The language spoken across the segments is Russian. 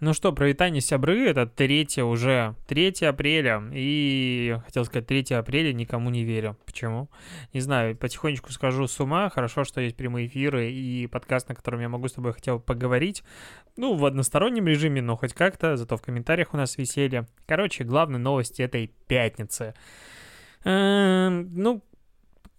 Ну что, провитание сябры, это 3 уже, 3 апреля, и, хотел сказать, 3 апреля никому не верю. Почему? Не знаю, потихонечку скажу с ума, хорошо, что есть прямые эфиры и подкаст, на котором я могу с тобой хотя бы поговорить, ну, в одностороннем режиме, но хоть как-то, зато в комментариях у нас веселье. Короче, главные новости этой пятницы. Эм, ну,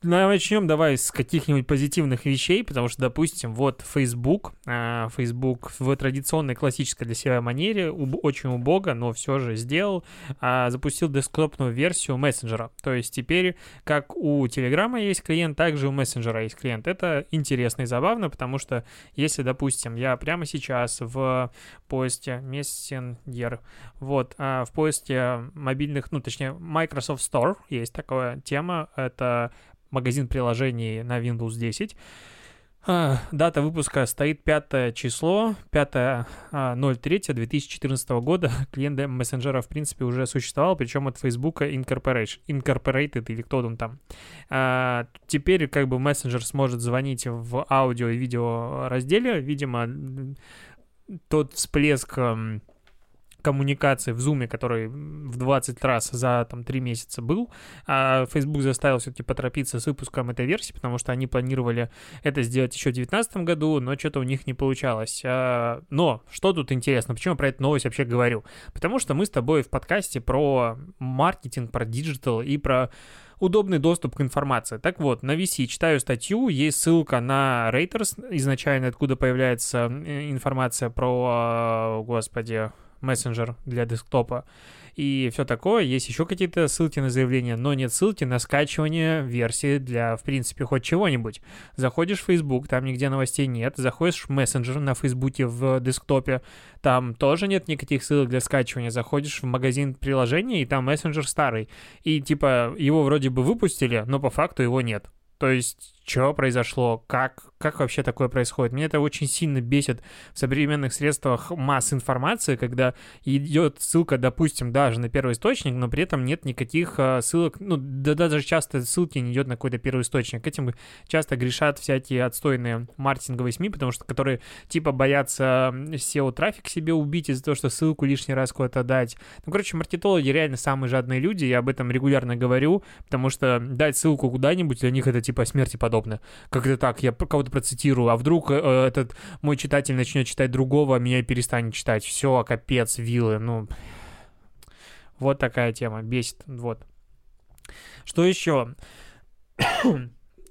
Начнем давай с каких-нибудь позитивных вещей, потому что, допустим, вот Facebook, а, Facebook в традиционной классической для себя манере, очень убого, но все же сделал, а, запустил десктопную версию мессенджера. То есть теперь, как у Телеграма есть клиент, также у мессенджера есть клиент. Это интересно и забавно, потому что если, допустим, я прямо сейчас в поиске Messenger, вот, а, в поиске мобильных, ну, точнее, Microsoft Store есть такая тема, это магазин приложений на Windows 10. А, дата выпуска стоит 5 число, 5.03.2014 а, года. Клиент мессенджера, в принципе, уже существовал, причем от Facebook Incorporated или кто там там. А, теперь как бы мессенджер сможет звонить в аудио и видео разделе. Видимо, тот всплеск коммуникации в Zoom, который в 20 раз за там 3 месяца был, а Facebook заставил все-таки поторопиться с выпуском этой версии, потому что они планировали это сделать еще в 2019 году, но что-то у них не получалось. А, но что тут интересно, почему я про эту новость вообще говорю? Потому что мы с тобой в подкасте про маркетинг, про digital и про удобный доступ к информации. Так вот, на VC читаю статью, есть ссылка на Reuters, изначально откуда появляется э, информация про, а, господи, мессенджер для десктопа и все такое. Есть еще какие-то ссылки на заявление, но нет ссылки на скачивание версии для, в принципе, хоть чего-нибудь. Заходишь в Facebook, там нигде новостей нет. Заходишь в мессенджер на Фейсбуке в десктопе, там тоже нет никаких ссылок для скачивания. Заходишь в магазин приложений, и там мессенджер старый. И типа его вроде бы выпустили, но по факту его нет. То есть что произошло, как, как вообще такое происходит. Меня это очень сильно бесит в современных средствах масс информации, когда идет ссылка, допустим, даже на первый источник, но при этом нет никаких а, ссылок, ну, да даже часто ссылки не идет на какой-то первый источник. Этим часто грешат всякие отстойные маркетинговые СМИ, потому что которые типа боятся SEO-трафик себе убить из-за того, что ссылку лишний раз куда-то дать. Ну, короче, маркетологи реально самые жадные люди, я об этом регулярно говорю, потому что дать ссылку куда-нибудь для них это типа смерти подобно подобное. Как это так, я кого-то процитирую, а вдруг э, этот мой читатель начнет читать другого, а меня и перестанет читать. Все, капец, вилы, ну... Вот такая тема, бесит, вот. Что еще?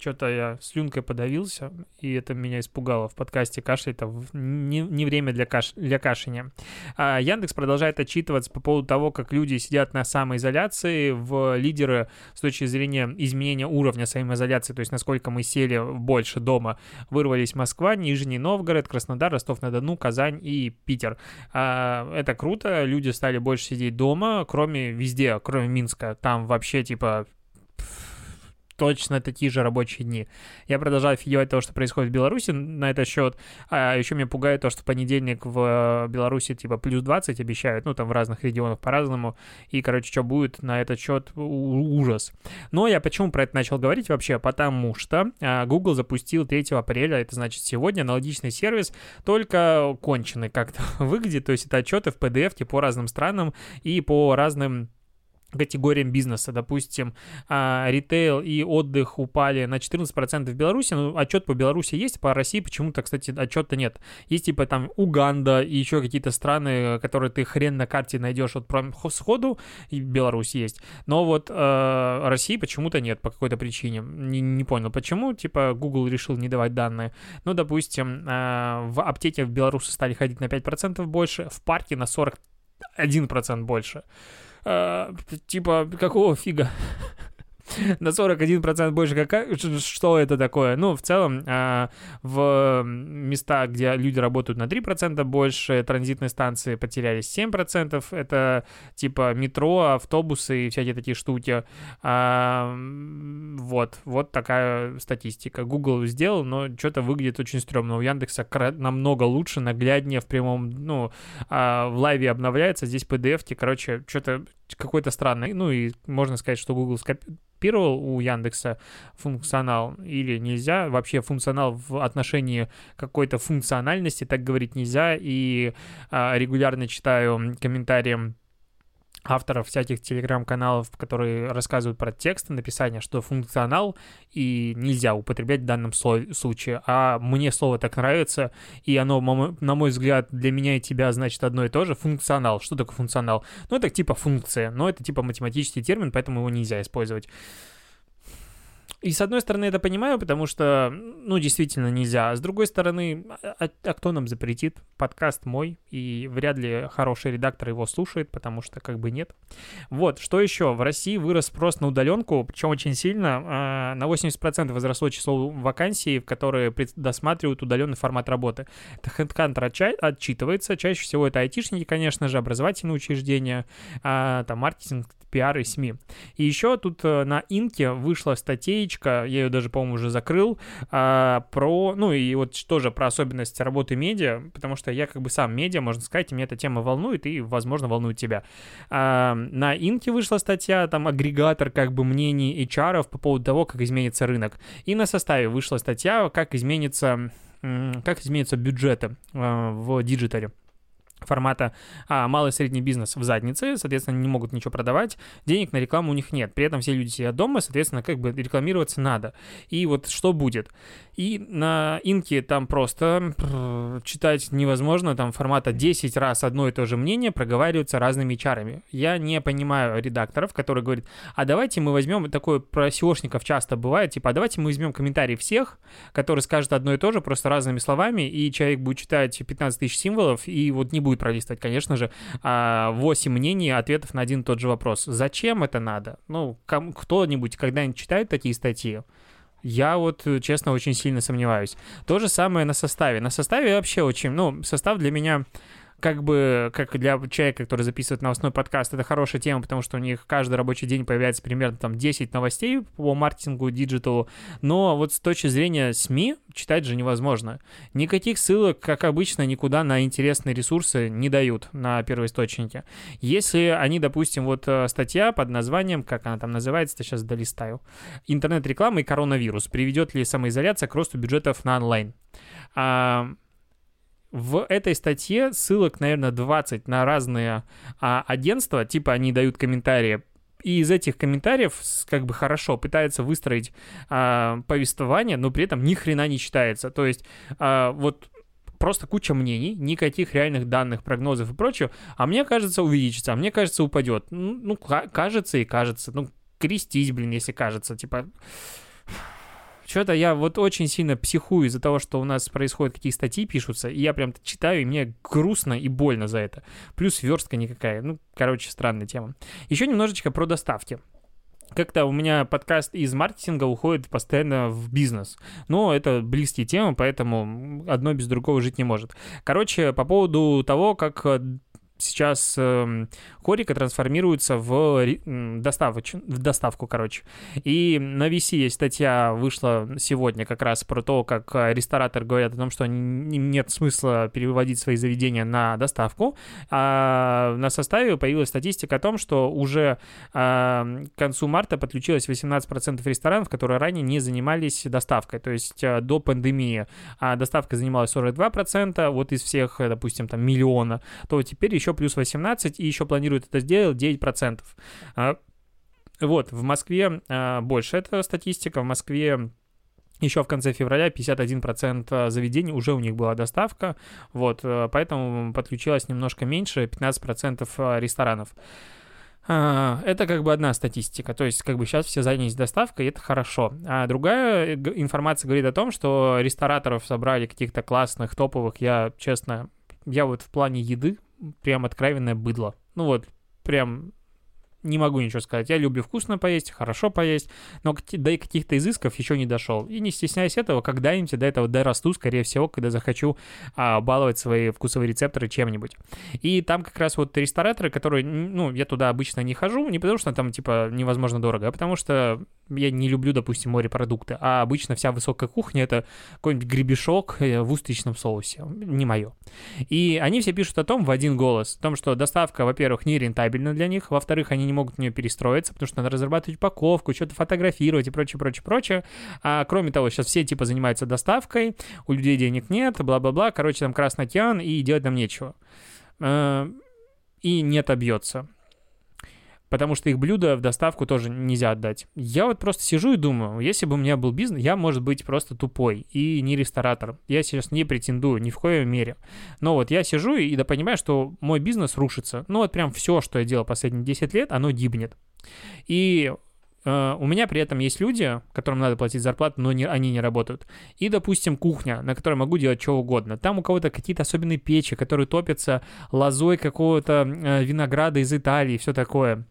Что-то я слюнкой подавился, и это меня испугало. В подкасте кашля это не, не время для, каш, для кашляния. А Яндекс продолжает отчитываться по поводу того, как люди сидят на самоизоляции в лидеры с точки зрения изменения уровня самоизоляции, то есть насколько мы сели больше дома. Вырвались Москва, Нижний Новгород, Краснодар, Ростов-на-Дону, Казань и Питер. А, это круто, люди стали больше сидеть дома, кроме везде, кроме Минска. Там вообще типа точно такие же рабочие дни. Я продолжаю офигевать того, что происходит в Беларуси на этот счет. А еще меня пугает то, что понедельник в Беларуси типа плюс 20 обещают, ну там в разных регионах по-разному. И, короче, что будет на этот счет ужас. Но я почему про это начал говорить вообще? Потому что а, Google запустил 3 апреля, это значит сегодня, аналогичный сервис, только конченый как-то выглядит. То есть это отчеты в PDF по разным странам и по разным категориям бизнеса. Допустим, а, ритейл и отдых упали на 14% в Беларуси. Ну, отчет по Беларуси есть, по России почему-то, кстати, отчета нет. Есть типа там Уганда и еще какие-то страны, которые ты хрен на карте найдешь вот прям сходу, и Беларусь есть. Но вот э, России почему-то нет по какой-то причине. Не, не понял, почему. Типа Google решил не давать данные. Ну, допустим, э, в аптеке в Беларуси стали ходить на 5% больше, в парке на 41% больше. Э, типа, какого фига? на 41% больше. Какая, что это такое? Ну, в целом, а, в места, где люди работают на 3% больше, транзитные станции потерялись 7%. Это типа метро, автобусы и всякие такие штуки. А, вот, вот такая статистика. Google сделал, но что-то выглядит очень стрёмно. У Яндекса намного лучше, нагляднее в прямом, ну, а, в лайве обновляется, здесь PDF-ки, короче, что-то какой-то странный. Ну и можно сказать, что Google скопировал у Яндекса функционал или нельзя. Вообще функционал в отношении какой-то функциональности так говорить нельзя. И а, регулярно читаю комментарии авторов всяких телеграм-каналов, которые рассказывают про тексты написания, что функционал и нельзя употреблять в данном случае. А мне слово так нравится, и оно, на мой взгляд, для меня и тебя значит одно и то же. Функционал. Что такое функционал? Ну, это типа функция, но это типа математический термин, поэтому его нельзя использовать. И с одной стороны это понимаю, потому что, ну, действительно нельзя. А с другой стороны, а, а кто нам запретит? Подкаст мой, и вряд ли хороший редактор его слушает, потому что как бы нет. Вот, что еще? В России вырос спрос на удаленку, причем очень сильно. А, на 80% возросло число вакансий, в которые досматривают удаленный формат работы. Это HeadHunter отчитывается. Чаще всего это айтишники, конечно же, образовательные учреждения, а, там маркетинг, пиар и СМИ. И еще тут э, на Инке вышла статейка, я ее даже, по-моему, уже закрыл, а, про, ну и вот тоже про особенности работы медиа, потому что я как бы сам медиа, можно сказать, и меня эта тема волнует и, возможно, волнует тебя. А, на Инке вышла статья, там агрегатор как бы мнений HR по поводу того, как изменится рынок. И на Sostav'е вышла статья, как изменится как изменятся бюджеты э, в digital е формата а, малый и средний бизнес в заднице, соответственно, не могут ничего продавать, денег на рекламу у них нет. При этом все люди сидят дома, соответственно, как бы рекламироваться надо. И вот что будет? И на инке там просто читать невозможно, там формата 10 раз одно и то же мнение проговариваются разными чарами. Я не понимаю редакторов, которые говорят, а давайте мы возьмем, такое про SEOшников часто бывает, типа, а давайте мы возьмем комментарии всех, которые скажут одно и то же, просто разными словами, и человек будет читать 15 тысяч символов, и вот не будет пролистывать, конечно же, 8 а, мнений, ответов на один и тот же вопрос. Зачем это надо? Ну, кто-нибудь когда-нибудь читает такие статьи? Я вот, честно, очень сильно сомневаюсь. То же самое на Sostav'е. На Sostav'е вообще очень, ну, Sostav для меня как бы, как для человека, который записывает новостной подкаст, это хорошая тема, потому что у них каждый рабочий день появляется примерно там 10 новостей по маркетингу, digital у, но вот с точки зрения СМИ читать же невозможно. Никаких ссылок, как обычно, никуда на интересные ресурсы не дают на первоисточнике. Если они, допустим, вот э, статья под названием, как она там называется, сейчас долистаю, интернет-реклама и коронавирус, приведет ли самоизоляция к росту бюджетов на онлайн? В этой статье ссылок, наверное, 20 на разные а, агентства, типа они дают комментарии, и из этих комментариев как бы хорошо пытается выстроить а, повествование, но при этом ни хрена не читается. То есть а, вот просто куча мнений, никаких реальных данных, прогнозов и прочего, а мне кажется увеличится, а мне кажется упадет. Ну, ну кажется и кажется. Ну, крестись, блин, если кажется. Типа, что-то я вот очень сильно психую из-за того, что у нас происходят какие статьи пишутся, и я прям читаю, и мне грустно и больно за это. Плюс верстка никакая. Ну, короче, странная тема. Еще немножечко про доставки как-то у меня подкаст из маркетинга уходит постоянно в бизнес. Но это близкие темы, поэтому одно без другого жить не может. Короче, по поводу того, как сейчас э, Хорика трансформируется в, доставоч... в доставку, короче. И на VC есть статья, вышла сегодня как раз про то, как рестораторы говорят о том, что нет смысла переводить свои заведения на доставку. А на составе появилась статистика о том, что уже э, к концу марта подключилось 18% ресторанов, которые ранее не занимались доставкой. То есть э, до пандемии а доставка занималась 42%, вот из всех, допустим, там миллиона, то теперь еще еще плюс 18, и еще планируют это сделать 9%. А, вот, в Москве а, больше эта статистика, в Москве еще в конце февраля 51% заведений уже у них была доставка, вот, э, поэтому подключилось немножко меньше, 15% э, ресторанов. А, это как бы одна статистика, то есть как бы сейчас все занялись доставкой, и это хорошо. А другая информация говорит о том, что рестораторов собрали каких-то классных, топовых, я, честно, я вот в плане еды прям откровенное быдло. Ну вот, прям не могу ничего сказать. Я люблю вкусно поесть, хорошо поесть, но до каких-то изысков еще не дошел. И не стесняясь этого, когда-нибудь до этого дорасту, скорее всего, когда захочу а, баловать свои вкусовые рецепторы чем-нибудь. И там как раз вот рестораторы, которые, ну, я туда обычно не хожу, не потому что там, типа, невозможно дорого, а потому что я не люблю, допустим, морепродукты, а обычно вся высокая кухня — это какой-нибудь гребешок э, в устричном соусе. Не мое. И они все пишут о том в один голос, о том, что доставка, во-первых, не рентабельна для них, во-вторых, они не могут в нее перестроиться, потому что надо разрабатывать упаковку, что-то фотографировать и прочее, прочее, прочее. А кроме того, сейчас все типа занимаются доставкой, у людей денег нет, бла-бла-бла, короче, там красный океан, и делать нам нечего. Э, и не отобьется потому что их блюда в доставку тоже нельзя отдать. Я вот просто сижу и думаю, если бы у меня был бизнес, я, может быть, просто тупой и не ресторатор. Я сейчас не претендую ни в коей мере. Но вот я сижу и да понимаю, что мой бизнес рушится. Ну вот прям все, что я делал последние 10 лет, оно гибнет. И Uh, у меня при этом есть люди, которым надо платить зарплату, но не, они не работают. И, допустим, кухня, на которой могу делать что угодно. Там у кого-то какие-то особенные печи, которые топятся лозой какого-то uh, винограда из Италии все такое.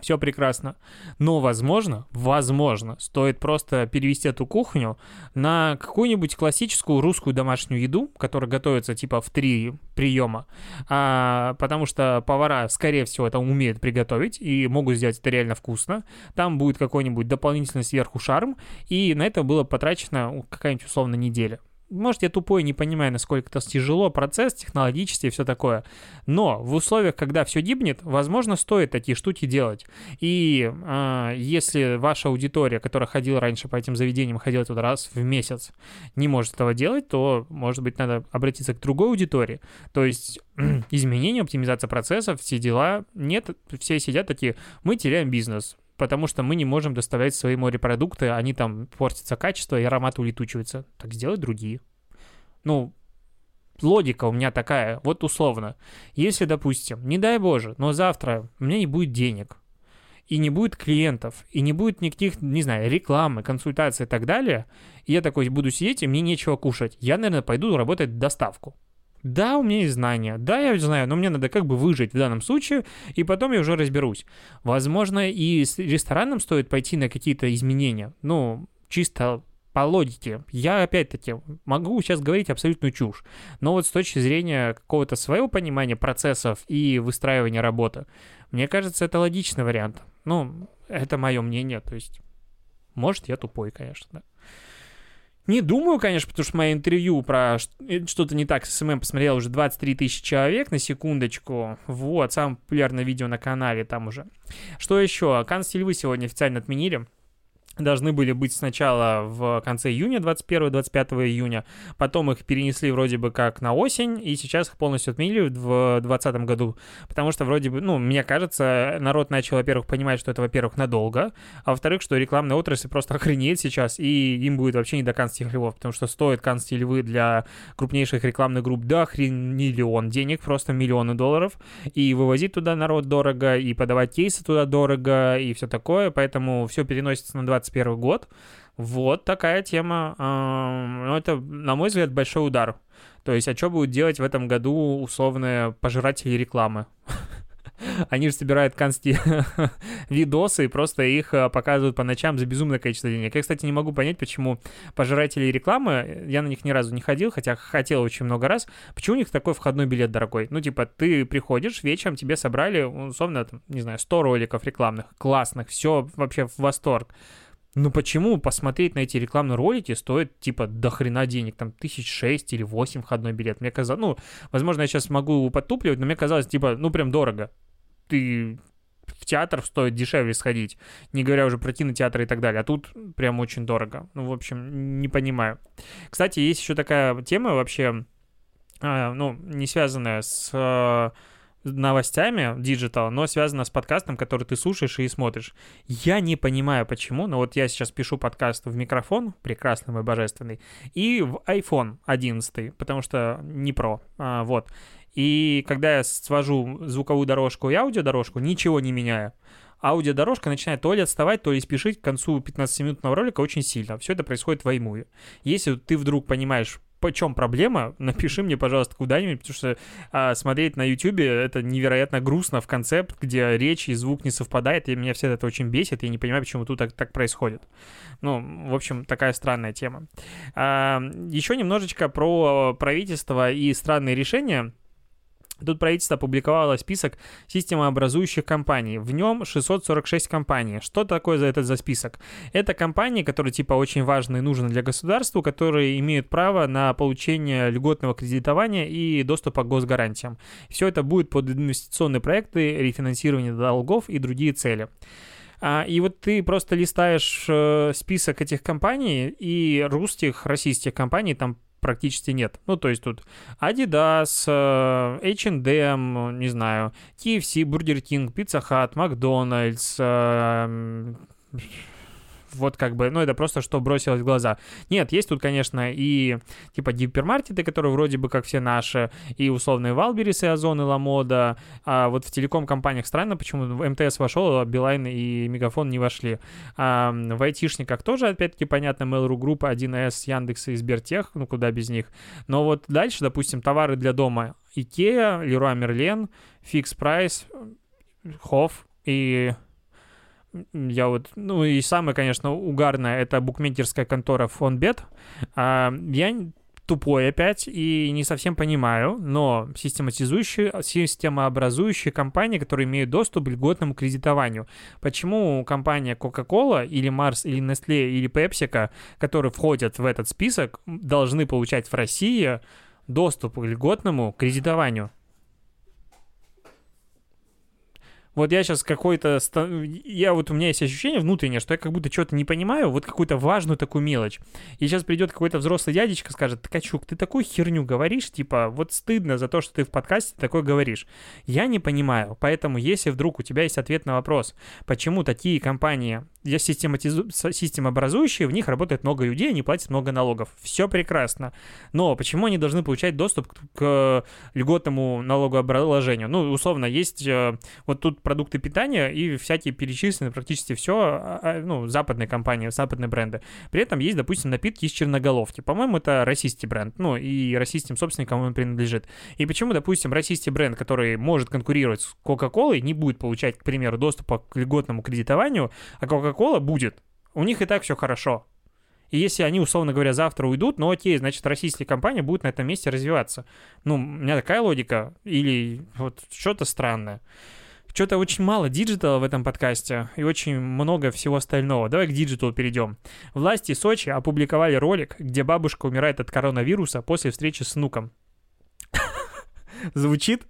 Все прекрасно. Но, возможно, возможно, стоит просто перевести эту кухню на какую-нибудь классическую русскую домашнюю еду, которая готовится типа в три приема, а, потому что повара, скорее всего, это умеют приготовить и могут сделать это реально вкусно. Там будет какой-нибудь дополнительный сверху шарм, и на это было потрачено какая-нибудь условно неделя. Может, я тупой, не понимаю, насколько это тяжело, процесс, технологический и все такое. Но в условиях, когда все гибнет, возможно, стоит такие штуки делать. И э, если ваша аудитория, которая ходила раньше по этим заведениям, ходила туда раз в месяц, не может этого делать, то, может быть, надо обратиться к другой аудитории. То есть изменения, оптимизация процессов, все дела. Нет, все сидят такие, мы теряем бизнес потому что мы не можем доставлять свои морепродукты, они там портятся качество, и аромат улетучивается. Так сделай другие. Ну, логика у меня такая, вот условно. Если, допустим, не дай боже, но завтра у меня не будет денег, и не будет клиентов, и не будет никаких, не знаю, рекламы, консультаций и так далее, и я такой буду сидеть, и мне нечего кушать, я, наверное, пойду работать доставку. Да, у меня есть знания, да, я знаю, но мне надо как бы выжить в данном случае, и потом я уже разберусь. Возможно, и с рестораном стоит пойти на какие-то изменения, ну, чисто по логике. Я, опять-таки, могу сейчас говорить абсолютную чушь, но вот с точки зрения какого-то своего понимания процессов и выстраивания работы, мне кажется, это логичный вариант. Ну, это мое мнение, то есть, может, я тупой, конечно, да. Не думаю, конечно, потому что мое интервью про э, что-то не так с SMM посмотрел уже 23 тысячи человек на секундочку. Вот, самое популярное видео на канале там уже. Что еще? Каннские львы сегодня официально отменили должны были быть сначала в конце июня, 21-25 июня, потом их перенесли вроде бы как на осень, и сейчас их полностью отменили в 2020 году, потому что вроде бы, ну, мне кажется, народ начал, во-первых, понимать, что это, во-первых, надолго, а во-вторых, что рекламная отрасль просто охренеет сейчас, и им будет вообще не до канских львов, потому что стоит канские львы для крупнейших рекламных групп до хрен миллион денег, просто миллионы долларов, и вывозить туда народ дорого, и подавать кейсы туда дорого, и все такое, поэтому все переносится на 20 2021 год. Вот такая тема. Ну, это, на мой взгляд, большой удар. То есть, а что будут делать в этом году условные пожиратели рекламы? Они же собирают консти видосы и просто их а, показывают по ночам за безумное количество денег. Я, кстати, не могу понять, почему пожиратели рекламы, я на них ни разу не ходил, хотя хотел очень много раз, почему у них такой входной билет дорогой? Ну, типа, ты приходишь, вечером тебе собрали, условно, там, не знаю, 100 роликов рекламных, классных, все вообще в восторг. Ну почему посмотреть на эти рекламные ролики стоит типа до хрена денег, там тысяч шесть или восемь входной билет? Мне казалось, ну, возможно, я сейчас могу подтупливать, но мне казалось, типа, ну прям дорого. Ты в театр стоит дешевле сходить, не говоря уже про кинотеатр и так далее, а тут прям очень дорого. Ну, в общем, не понимаю. Кстати, есть еще такая тема вообще, а, ну, не связанная с новостями digital, но связано с подкастом, который ты слушаешь и смотришь. Я не понимаю, почему, но вот я сейчас пишу подкаст в микрофон, прекрасный мой божественный, и в iPhone 11, потому что не Pro, а, вот. И когда я свожу звуковую дорожку и аудиодорожку, ничего не меняю аудиодорожка начинает то ли отставать, то ли спешить к концу 15-минутного ролика очень сильно. Все это происходит в iMovie. Если ты вдруг понимаешь, по чем проблема, напиши мне, пожалуйста, куда-нибудь, потому что а, смотреть на YouTube это невероятно грустно в концепт, где речь и звук не совпадает, и меня все это очень бесит, я не понимаю, почему тут так, так происходит. Ну, в общем, такая странная тема. А, еще немножечко про правительство и странные решения. Тут правительство опубликовало список системообразующих компаний. В нем 646 компаний. Что такое за этот за список? Это компании, которые типа очень важны и нужны для государства, которые имеют право на получение льготного кредитования и доступа к госгарантиям. Все это будет под инвестиционные проекты, рефинансирование долгов и другие цели. А, и вот ты просто листаешь э, список этих компаний, и русских, российских компаний там практически нет. Ну, то есть тут Adidas, э, H&M, не знаю, KFC, Burger King, Pizza Hut, McDonald's, э, вот как бы, ну, это просто что бросилось в глаза. Нет, есть тут, конечно, и типа гипермаркеты, которые вроде бы как все наши, и условные Валберис, и Озон, и Ламода, а вот в телеком-компаниях странно, почему в МТС вошел, а Билайн и Мегафон не вошли. А в айтишниках тоже, опять-таки, понятно, Mail.ru Group, 1С, Яндекс и Сбертех, ну, куда без них. Но вот дальше, допустим, товары для дома. IKEA, Leroy Merlin, Fix Price, Hoff и я вот, ну и самое, конечно, угарное, это букмекерская контора Фонбет. А, я тупой опять и не совсем понимаю, но систематизующие, системообразующие компании, которые имеют доступ к льготному кредитованию. Почему компания Coca-Cola или Mars или Nestle или PepsiCo, которые входят в этот список, должны получать в России доступ к льготному кредитованию? Вот я сейчас какой-то... Я вот у меня есть ощущение внутреннее, что я как будто что-то не понимаю, вот какую-то важную такую мелочь. И сейчас придет какой-то взрослый дядечка, скажет, Ткачук, ты такую херню говоришь, типа, вот стыдно за то, что ты в подкасте такое говоришь. Я не понимаю, поэтому если вдруг у тебя есть ответ на вопрос, почему такие компании, систематизу... системообразующие, в них работает много людей, они платят много налогов. Все прекрасно. Но почему они должны получать доступ к льготному налогообложению? Ну, условно, есть... Э, вот тут продукты питания и всякие перечислены практически все, а, а, ну, западные компании, западные бренды. При этом есть, допустим, напитки из Черноголовки. По-моему, это российский бренд, ну, и российским собственникам он принадлежит. И почему, допустим, российский бренд, который может конкурировать с Coca-Cola, не будет получать, к примеру, доступа к льготному кредитованию, а Coca-Cola будет? У них и так все хорошо. И если они, условно говоря, завтра уйдут, ну окей, значит, российская компания будет на этом месте развиваться. Ну, у меня такая логика. Или вот что-то странное. Что-то очень мало digital а в этом подкасте и очень много всего остального. Давай к digital у перейдем. Власти Сочи опубликовали ролик, где бабушка умирает от коронавируса после встречи с внуком. Звучит?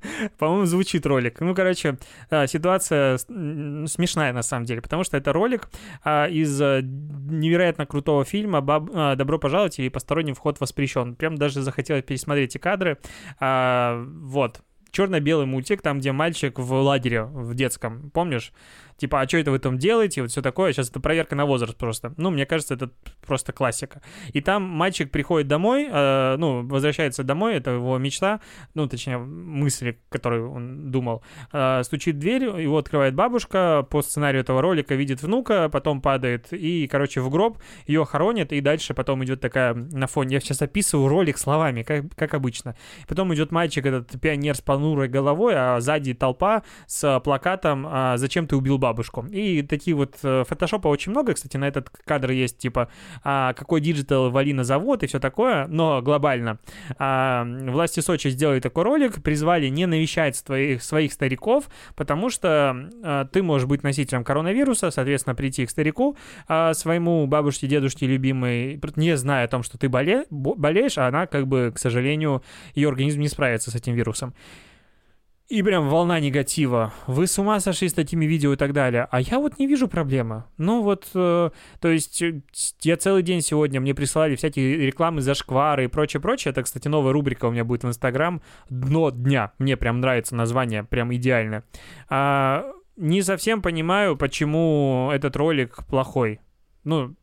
По-моему, звучит ролик. Ну, короче, ситуация смешная на самом деле, потому что это ролик а, из э, невероятно крутого фильма а, «Добро пожаловать» или «Посторонний вход воспрещен». Прям даже захотелось пересмотреть эти кадры. А, вот, черно-белый мультик, там, где мальчик в лагере в детском, помнишь? типа, а что это вы там делаете, вот все такое, сейчас это проверка на возраст просто. Ну, мне кажется, это просто классика. И там мальчик приходит домой, э, ну, возвращается домой, это его мечта, ну, точнее, мысли, которые он думал. Э, стучит в дверь, его открывает бабушка, по сценарию этого ролика видит внука, потом падает и, короче, в гроб, ее хоронят, и дальше потом идет такая на фоне, я сейчас описываю ролик словами, как, как обычно. Потом идет мальчик, этот пионер с понурой головой, а сзади толпа с плакатом а, «Зачем ты убил бабушку?» И такие вот э, фотошопа очень много, кстати, на этот кадр есть, типа, а, какой digital вали завод и все такое, но глобально. А, власти Сочи сделали такой ролик, призвали не навещать своих, своих стариков, потому что а, ты можешь быть носителем коронавируса, соответственно, прийти к старику, своему бабушке, дедушке любимой, не зная о том, что ты боле, болеешь, а она, как бы, к сожалению, ее организм не справится с этим вирусом. И прям волна негатива. Вы с ума сошли с такими видео и так далее. А я вот не вижу проблемы. Ну вот, э, то есть э, я целый день сегодня мне присылали всякие рекламы за шквары и прочее-прочее. Это, кстати, новая рубрика у меня будет в Инстаграм. Дно дня. Мне прям нравится название, прям идеально. А, не совсем понимаю, почему этот ролик плохой. Ну,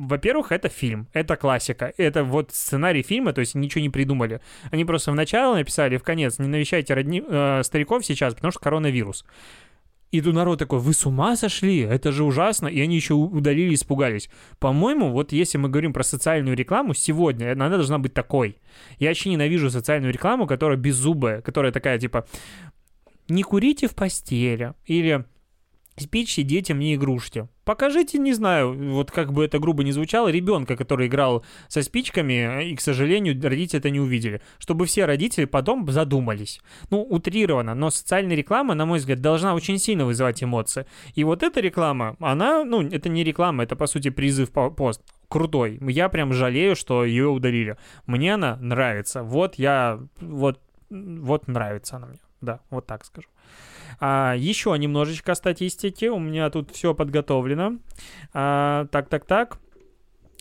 во-первых, это фильм, это классика, это вот сценарий фильма, то есть ничего не придумали. Они просто в начало написали, в конец, не навещайте родни, э, стариков сейчас, потому что коронавирус. И тут народ такой, вы с ума сошли? Это же ужасно. И они еще удалили, испугались. По-моему, вот если мы говорим про социальную рекламу, сегодня она должна быть такой. Я вообще ненавижу социальную рекламу, которая беззубая, которая такая типа «не курите в постели» или спички детям не игрушки. Покажите, не знаю, вот как бы это грубо не звучало, ребенка, который играл со спичками, и, к сожалению, родители это не увидели. Чтобы все родители потом задумались. Ну, утрировано, но социальная реклама, на мой взгляд, должна очень сильно вызывать эмоции. И вот эта реклама, она, ну, это не реклама, это, по сути, призыв по пост крутой. Я прям жалею, что ее удалили. Мне она нравится. Вот я, вот, вот нравится она мне. Да, вот так скажу. А, еще немножечко статистики. У меня тут все подготовлено. А, так, так, так.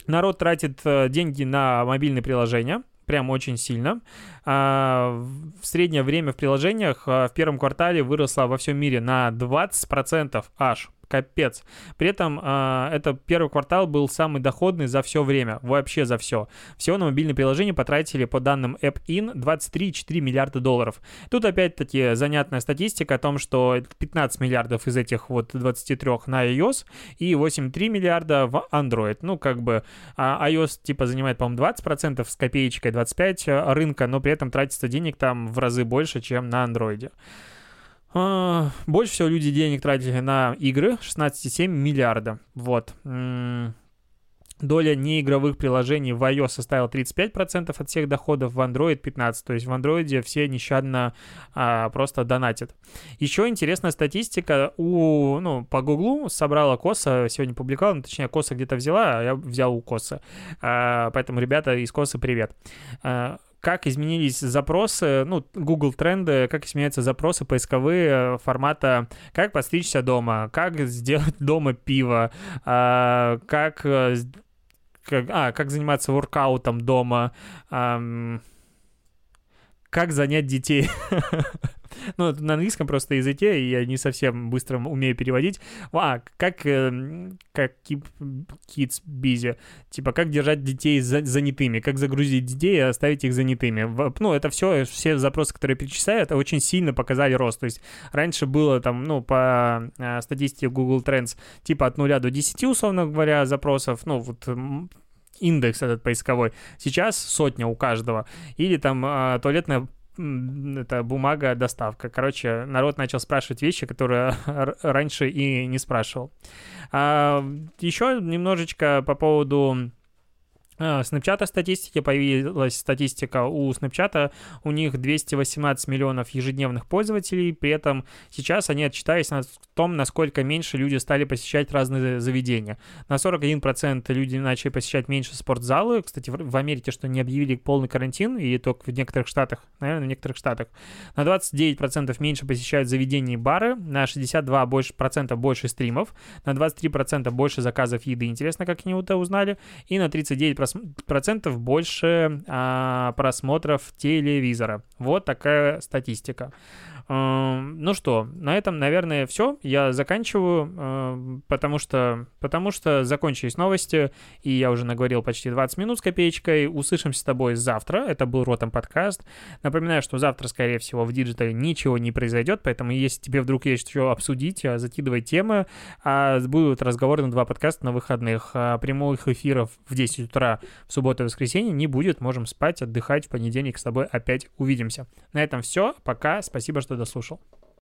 Народ тратит э, деньги на мобильные приложения прям очень сильно. А, в среднее время в приложениях а, в первом квартале выросло во всем мире на 20% аж капец. При этом э, это первый квартал был самый доходный за все время, вообще за все. Всего на мобильное приложение потратили, по данным AppIn, 23,4 миллиарда долларов. Тут опять-таки занятная статистика о том, что 15 миллиардов из этих вот 23 на iOS и 8,3 миллиарда в Android. Ну, как бы э, iOS типа занимает, по-моему, 20% с копеечкой, 25% рынка, но при этом тратится денег там в разы больше, чем на Android. А, больше всего люди денег тратили на игры, 16,7 миллиарда. Вот. Доля неигровых приложений в iOS составила 35% от всех доходов, в Android 15%. То есть в Android все нещадно а, просто донатят. Еще интересная статистика. У, ну, по Гуглу собрала Коса, сегодня публиковала, ну, точнее, Коса где-то взяла, а я взял у Коса. А, поэтому, ребята из Косы, привет. А, как изменились запросы, ну, Google тренды, как изменяются запросы поисковые формата «как подстричься дома», «как сделать дома пиво», а, «как, э, как, а, как заниматься воркаутом дома», «как занять детей». Ну, на английском просто языке, и я не совсем быстро умею переводить. А, как, э, как keep kids busy. Типа, как держать детей за, занятыми, как загрузить детей и оставить их занятыми. Ну, это все, все запросы, которые перечисляю, это очень сильно показали рост. То есть раньше было там, ну, по э, статистике Google Trends, типа от 0 до 10, условно говоря, запросов, ну, вот индекс этот поисковой. Сейчас сотня у каждого. Или там э, туалетная это бумага, доставка. Короче, народ начал спрашивать вещи, которые раньше и не спрашивал. А, еще немножечко по поводу Snapchat статистики, появилась статистика у Snapchat, у них 218 миллионов ежедневных пользователей, при этом сейчас они отчитались на том, насколько меньше люди стали посещать разные заведения. На 41% люди начали посещать меньше спортзалы, кстати, в Америке, что не объявили полный карантин, и только в некоторых штатах, наверное, в некоторых штатах. На 29% меньше посещают заведения и бары, на 62% больше, процентов больше стримов, на 23% больше заказов еды, интересно, как они это узнали, и на 39% процентов больше а, просмотров телевизора. Вот такая статистика. Ну что, на этом, наверное, все. Я заканчиваю, потому что, потому что закончились новости, и я уже наговорил почти 20 минут с копеечкой. Услышимся с тобой завтра. Это был Ротом подкаст. Напоминаю, что завтра, скорее всего, в digital е ничего не произойдет, поэтому если тебе вдруг есть что обсудить, а, закидывай темы. А будут разговоры на два подкаста на выходных. А прямых эфиров в 10 утра в субботу и воскресенье не будет. Можем спать, отдыхать. В понедельник с тобой опять увидимся. На этом все. Пока. Спасибо, что det står.